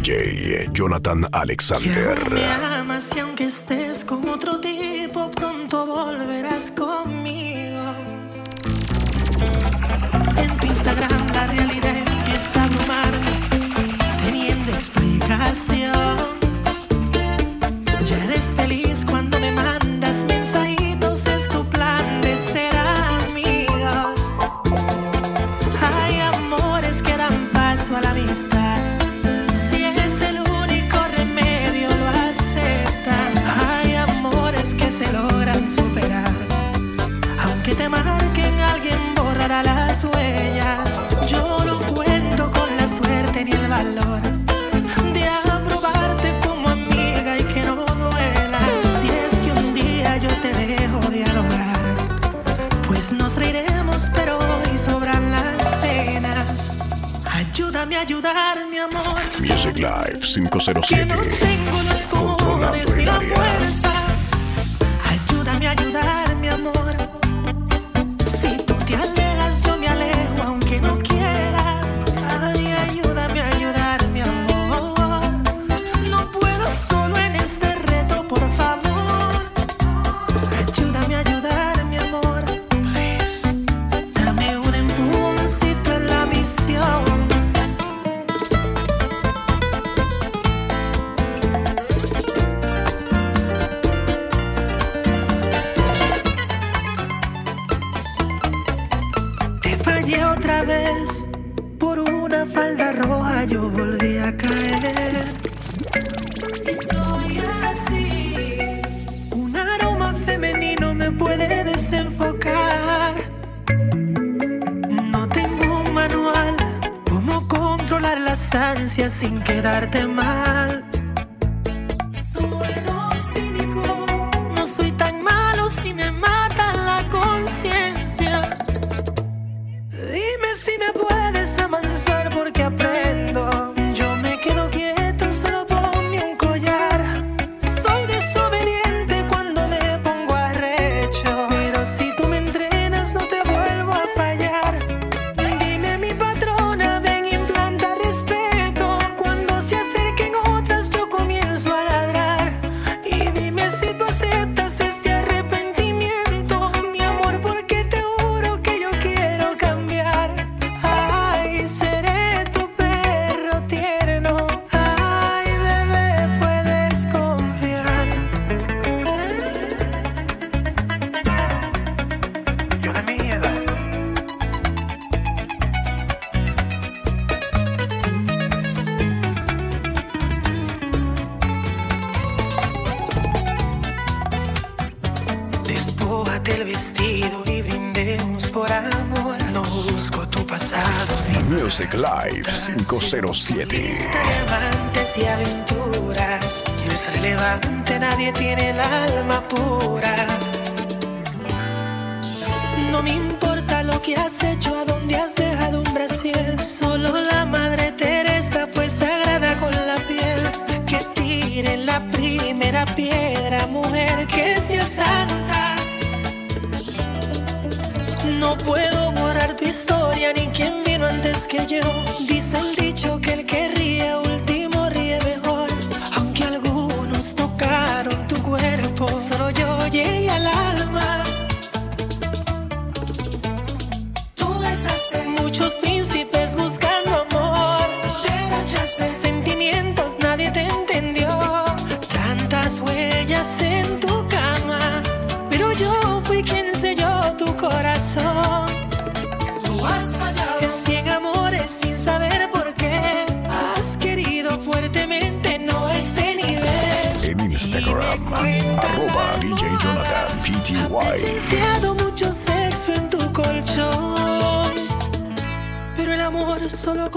DJ Jonathan Alexander. Ya no me amas y aunque estés con otro tipo, pronto volverás conmigo. En tu Instagram la realidad empieza a abrumarme, teniendo explicación. Live 507. número 7. Y aventuras, no es relevante, nadie tiene el alma pura. No me importa lo que has hecho, a dónde has dejado un brasier, solo la madre Teresa fue sagrada con la piel. Que tire la primera piedra, mujer que sea santa. No puedo borrar tu historia ni quién vino antes que yo. DJ Jonathan PTY. Demasiado mucho sexo en tu colchón, pero el amor solo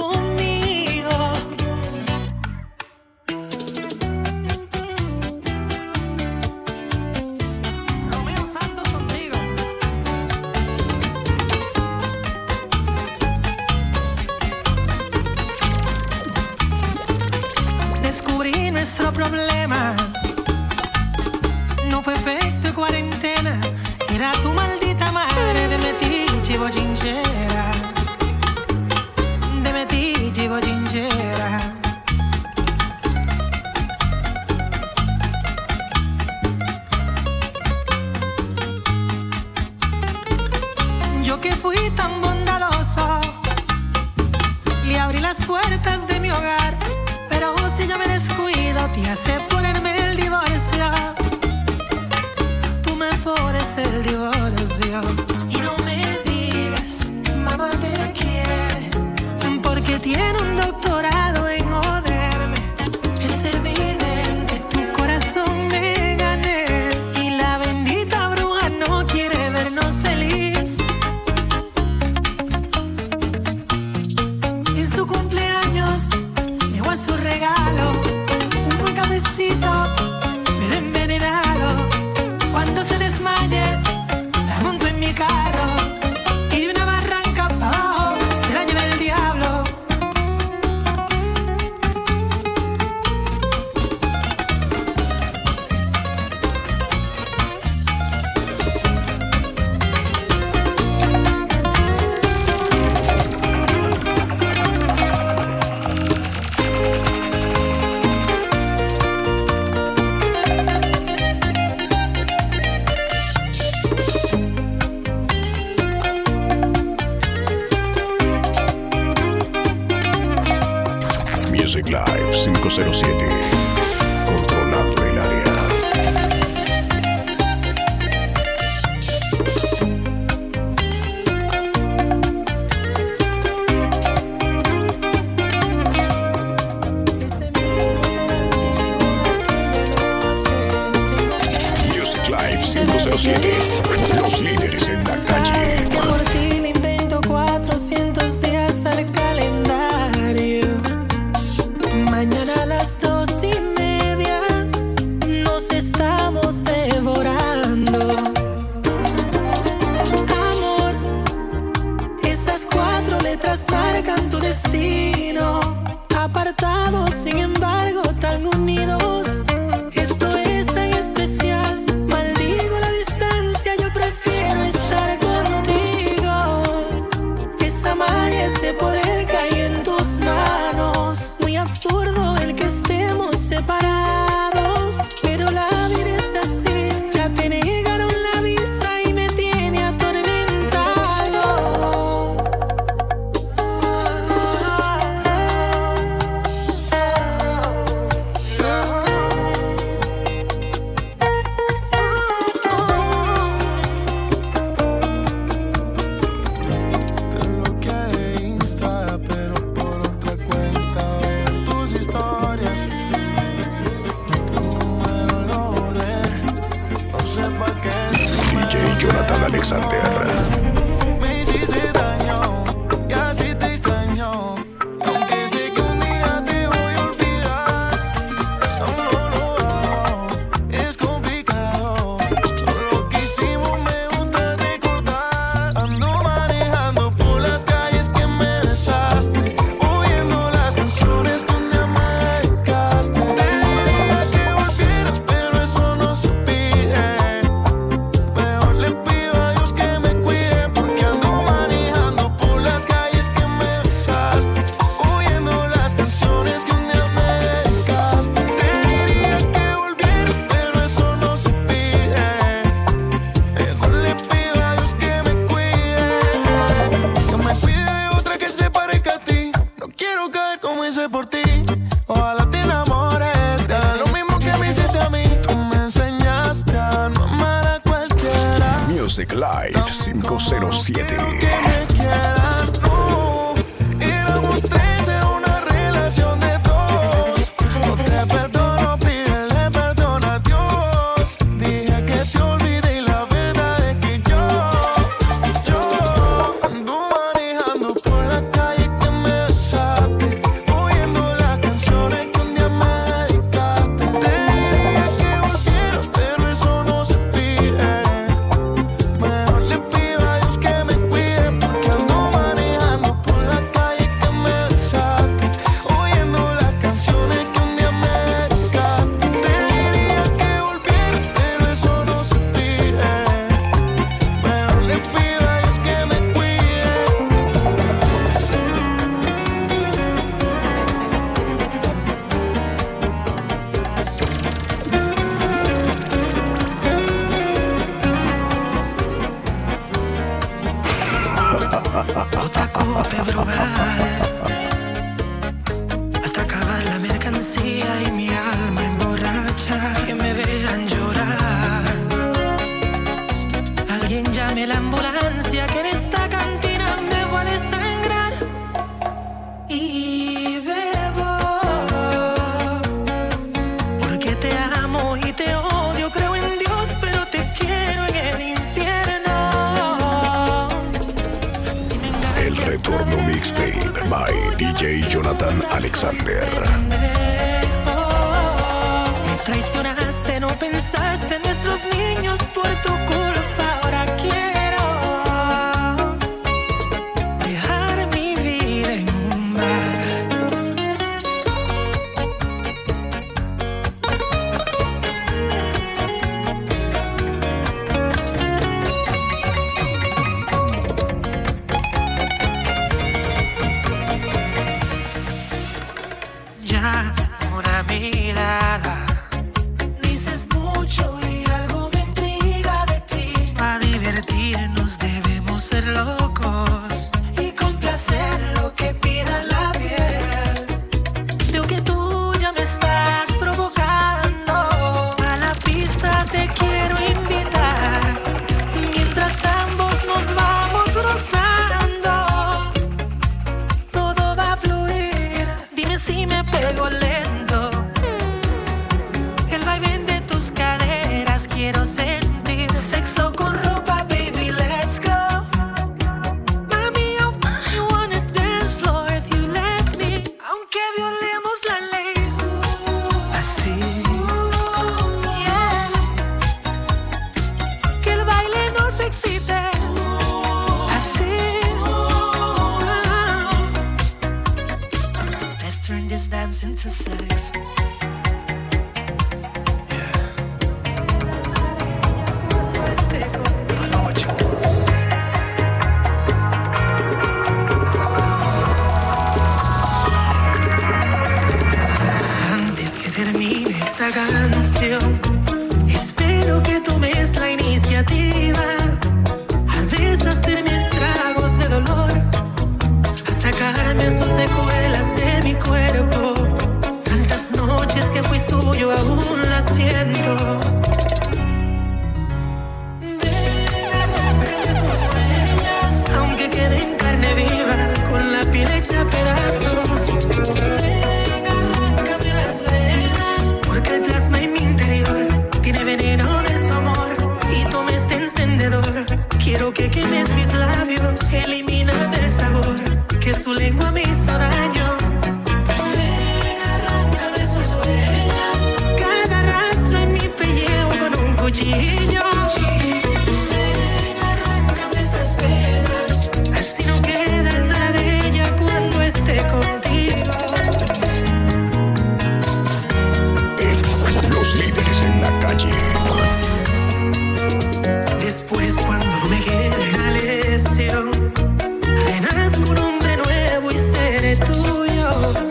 Ando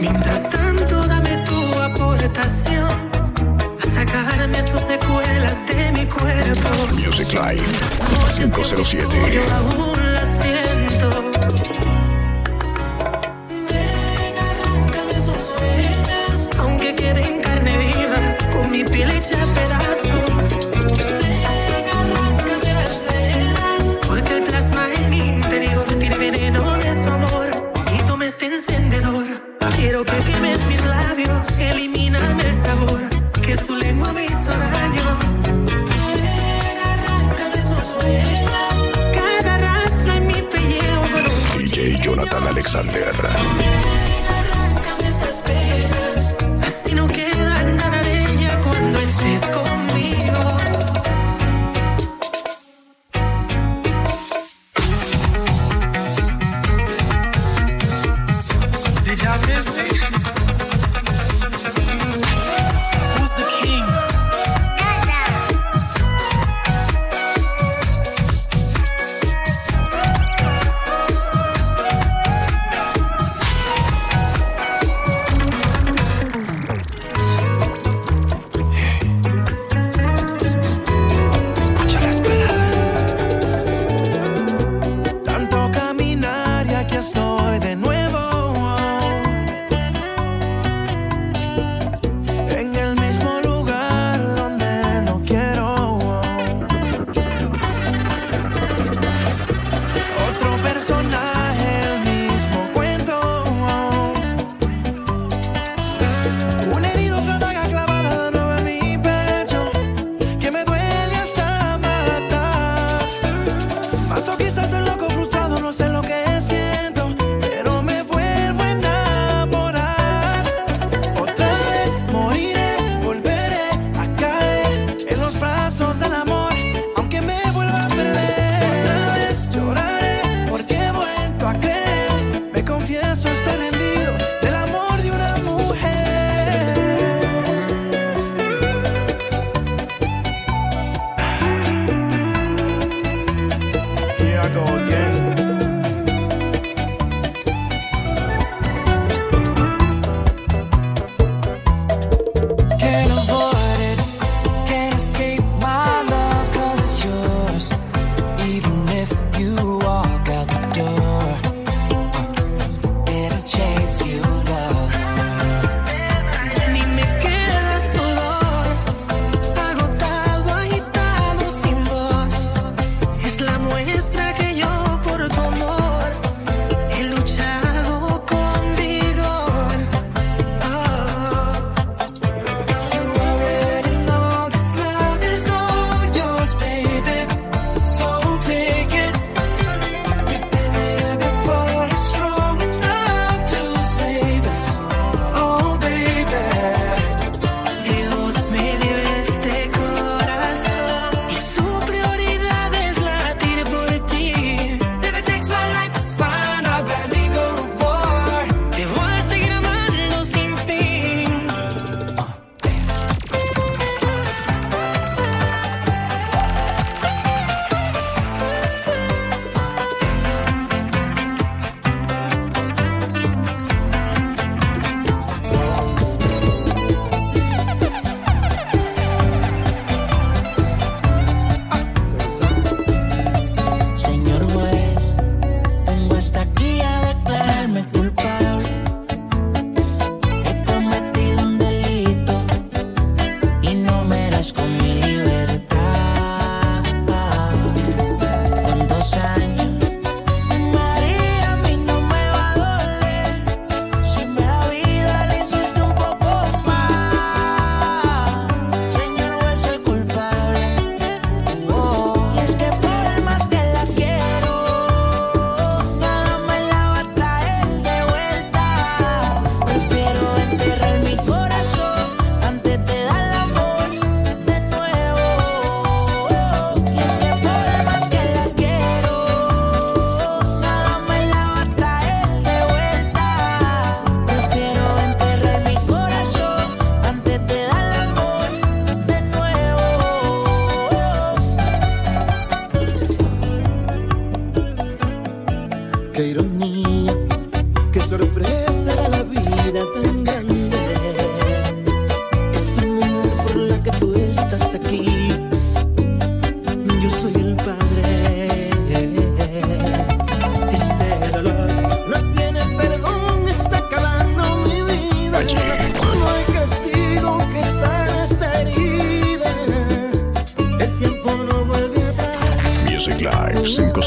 Mientras tanto, dame tu aportación a sacarme sus secuelas de mi cuerpo. Music 507. Yo aún la siento. Aunque quede en carne viva, con mi piel hecha Jonathan Alexander.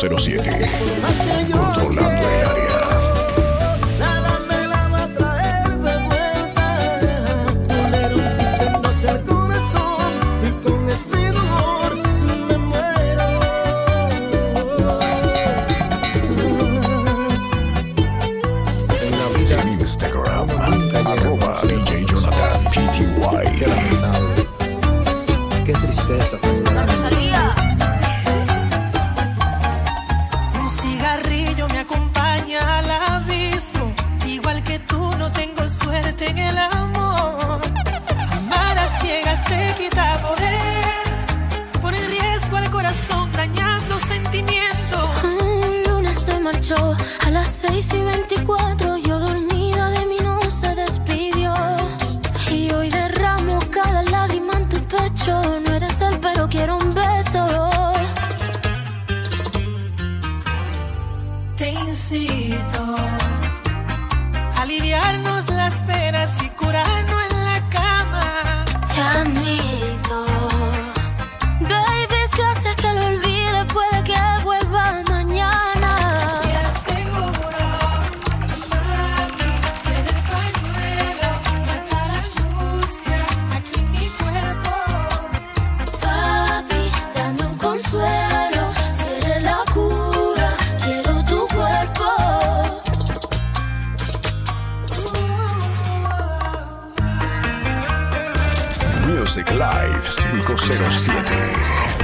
007. Controlando el a las seis y Live 507.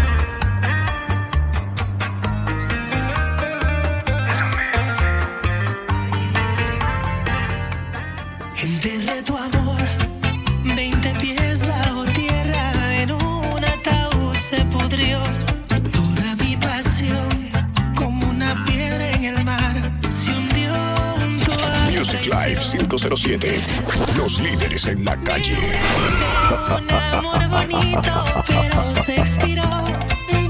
Los líderes en la calle. Un amor bonito, pero se expiró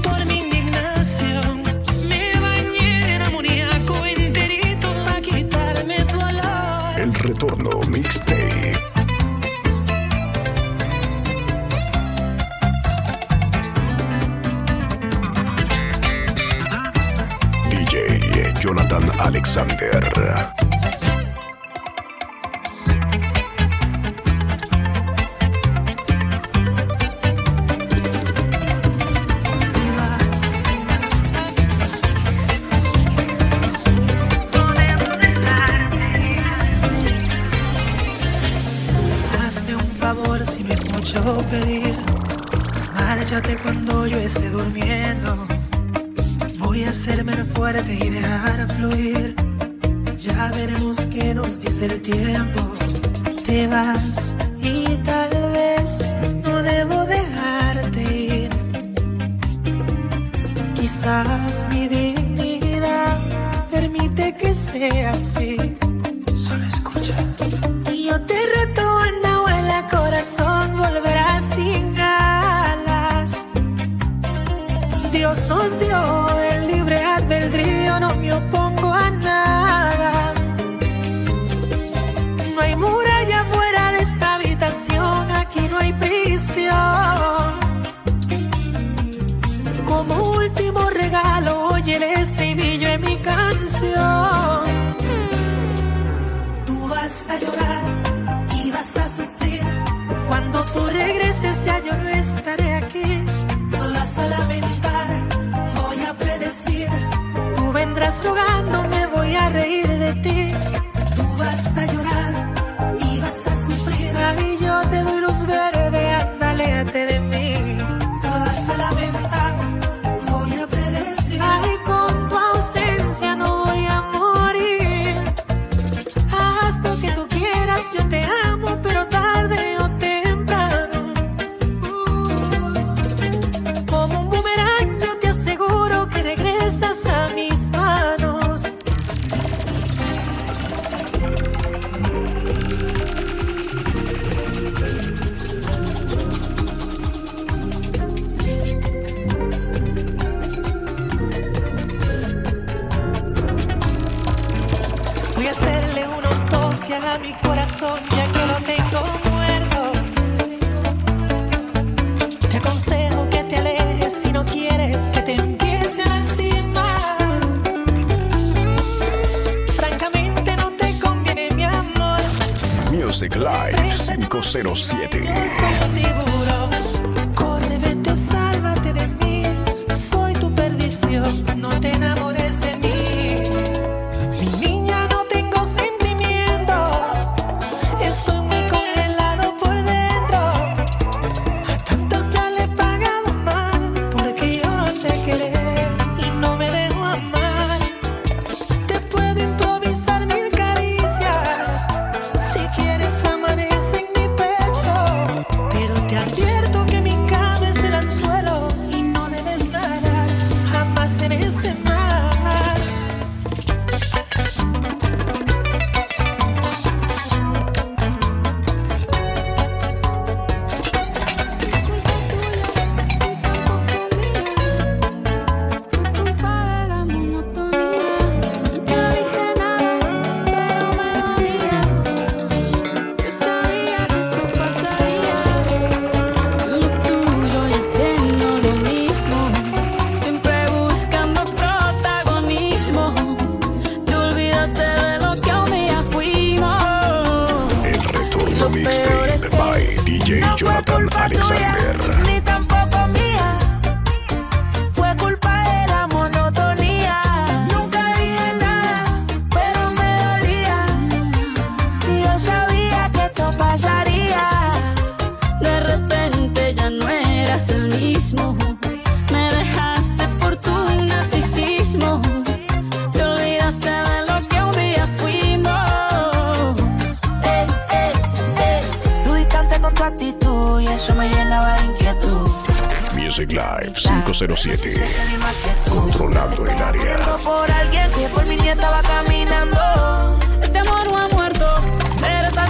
por mi indignación. Me bañé en amoníaco enterito para quitarme tu olor. El retorno mixtape. DJ Jonathan Alexander. Solo escucha. Y yo te reto en la abuela, corazón volverá sin alas. Dios nos dio Music Live 507. eso me llenaba de inquietud. Music Live 507 Controlando el área. Por alguien que por mi nieta va caminando. Este amor no ha muerto. Pero está